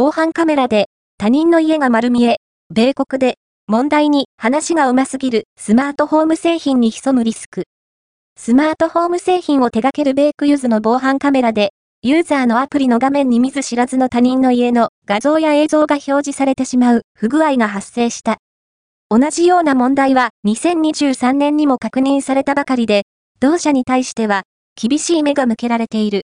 防犯カメラで他人の家が丸見え、米国で。問題に話が上手すぎる。スマートホーム製品に潜むリスク。スマートホーム製品を手掛けるベイクユーズの防犯カメラで、ユーザーのアプリの画面に見ず知らずの他人の家の画像や映像が表示されてしまう。不具合が発生した。同じような問題は。2023年にも確認されたばかりで、同社に対しては。厳しい目が向けられている。